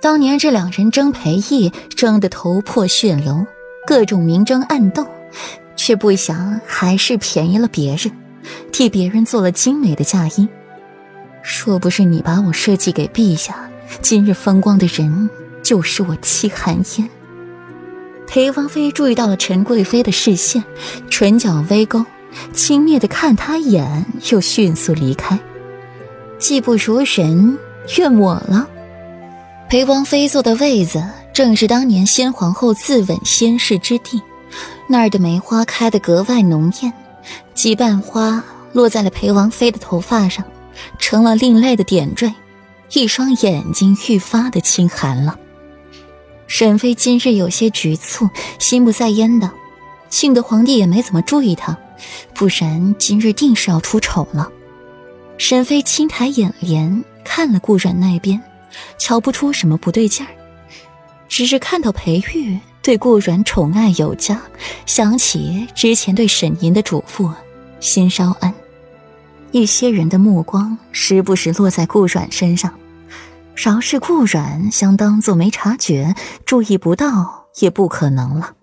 当年这两人争裴义，争得头破血流，各种明争暗斗，却不想还是便宜了别人，替别人做了精美的嫁衣。若不是你把我设计给陛下，今日风光的人就是我戚寒烟。裴王妃注意到了陈贵妃的视线，唇角微勾，轻蔑的看他一眼，又迅速离开。技不如人，怨我了。裴王妃坐的位子，正是当年先皇后自刎仙逝之地，那儿的梅花开得格外浓艳，几瓣花落在了裴王妃的头发上。成了另类的点缀，一双眼睛愈发的清寒了。沈妃今日有些局促，心不在焉的，幸得皇帝也没怎么注意她，不然今日定是要出丑了。沈妃轻抬眼帘看了顾阮那边，瞧不出什么不对劲儿，只是看到裴玉对顾阮宠爱有加，想起之前对沈吟的嘱咐，心稍安。一些人的目光时不时落在顾阮身上，饶是顾阮想当做没察觉、注意不到，也不可能了。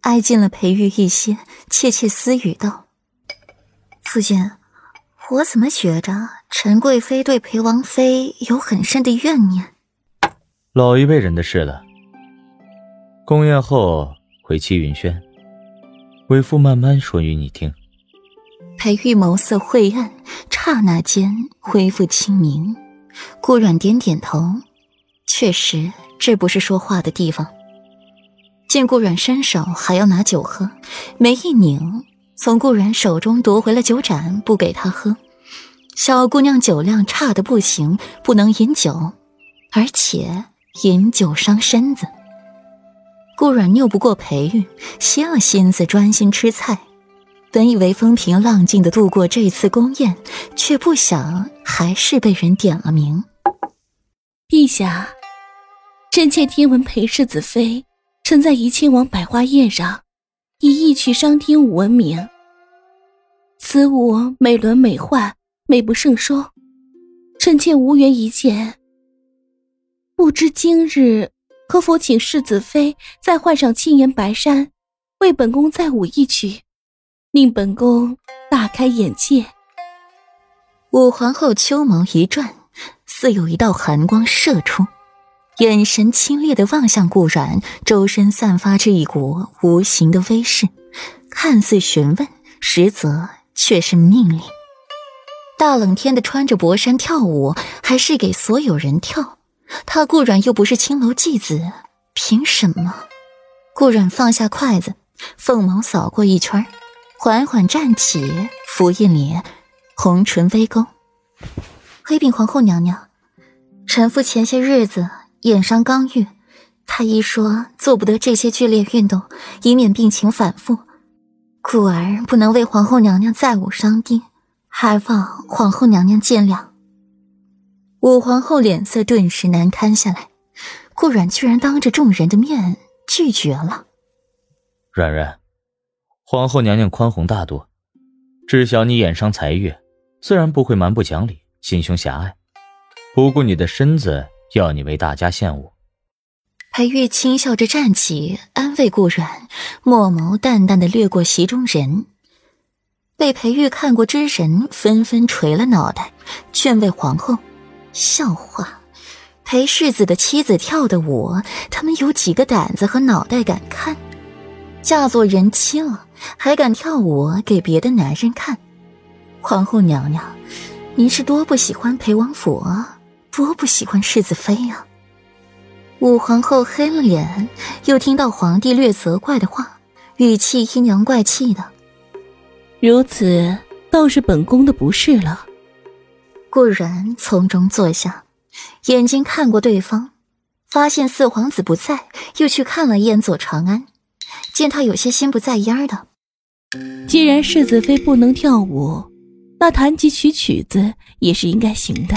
挨近了裴玉一些，窃窃私语道：“父亲，我怎么觉着陈贵妃对裴王妃有很深的怨念？”老一辈人的事了。宫宴后回七云轩，为父慢慢说与你听。裴玉眸色晦暗，刹那间恢复清明。顾阮点点头，确实这不是说话的地方。见顾阮伸手还要拿酒喝，眉一拧，从顾阮手中夺回了酒盏，不给他喝。小姑娘酒量差的不行，不能饮酒，而且饮酒伤身子。顾阮拗不过裴玉，歇了心思，专心吃菜。本以为风平浪静的度过这次宫宴，却不想还是被人点了名。陛下，臣妾听闻裴世子妃曾在怡亲王百花宴上以一曲伤听舞闻名，此舞美轮美奂，美不胜收。臣妾无缘一见，不知今日可否请世子妃再换上青颜白衫，为本宫再舞一曲？令本宫大开眼界。武皇后秋眸一转，似有一道寒光射出，眼神清冽的望向顾阮，周身散发着一股无形的威势，看似询问，实则却是命令。大冷天的穿着薄衫跳舞，还是给所有人跳？他顾阮又不是青楼妓子，凭什么？顾阮放下筷子，凤眸扫过一圈。缓缓站起，拂一脸红唇微勾。回禀皇后娘娘，臣妇前些日子眼伤刚愈，太医说做不得这些剧烈运动，以免病情反复，故而不能为皇后娘娘再舞伤丁，还望皇后娘娘见谅。武皇后脸色顿时难堪下来，顾阮居然当着众人的面拒绝了。阮阮。皇后娘娘宽宏大度，知晓你眼伤才愈，自然不会蛮不讲理、心胸狭隘，不顾你的身子，要你为大家献舞。裴玉轻笑着站起，安慰顾阮，墨眸淡淡的掠过席中人。被裴玉看过之人纷纷垂了脑袋，劝慰皇后：“笑话，裴世子的妻子跳的舞，他们有几个胆子和脑袋敢看？嫁做人妻了。”还敢跳舞给别的男人看，皇后娘娘，您是多不喜欢裴王府啊，多不喜欢世子妃呀？武皇后黑了脸，又听到皇帝略责怪的话，语气阴阳怪气的。如此，倒是本宫的不是了。顾然从中坐下，眼睛看过对方，发现四皇子不在，又去看了一眼左长安，见他有些心不在焉的。既然世子妃不能跳舞，那弹几曲曲子也是应该行的。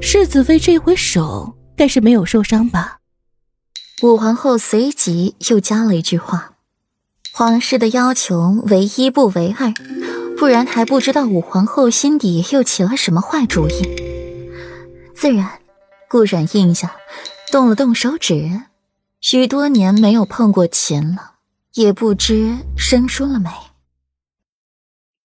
世子妃这回手该是没有受伤吧？武皇后随即又加了一句话：“皇室的要求为一不为二，不然还不知道武皇后心底又起了什么坏主意。”自然，顾染应下，动了动手指。许多年没有碰过琴了，也不知生疏了没。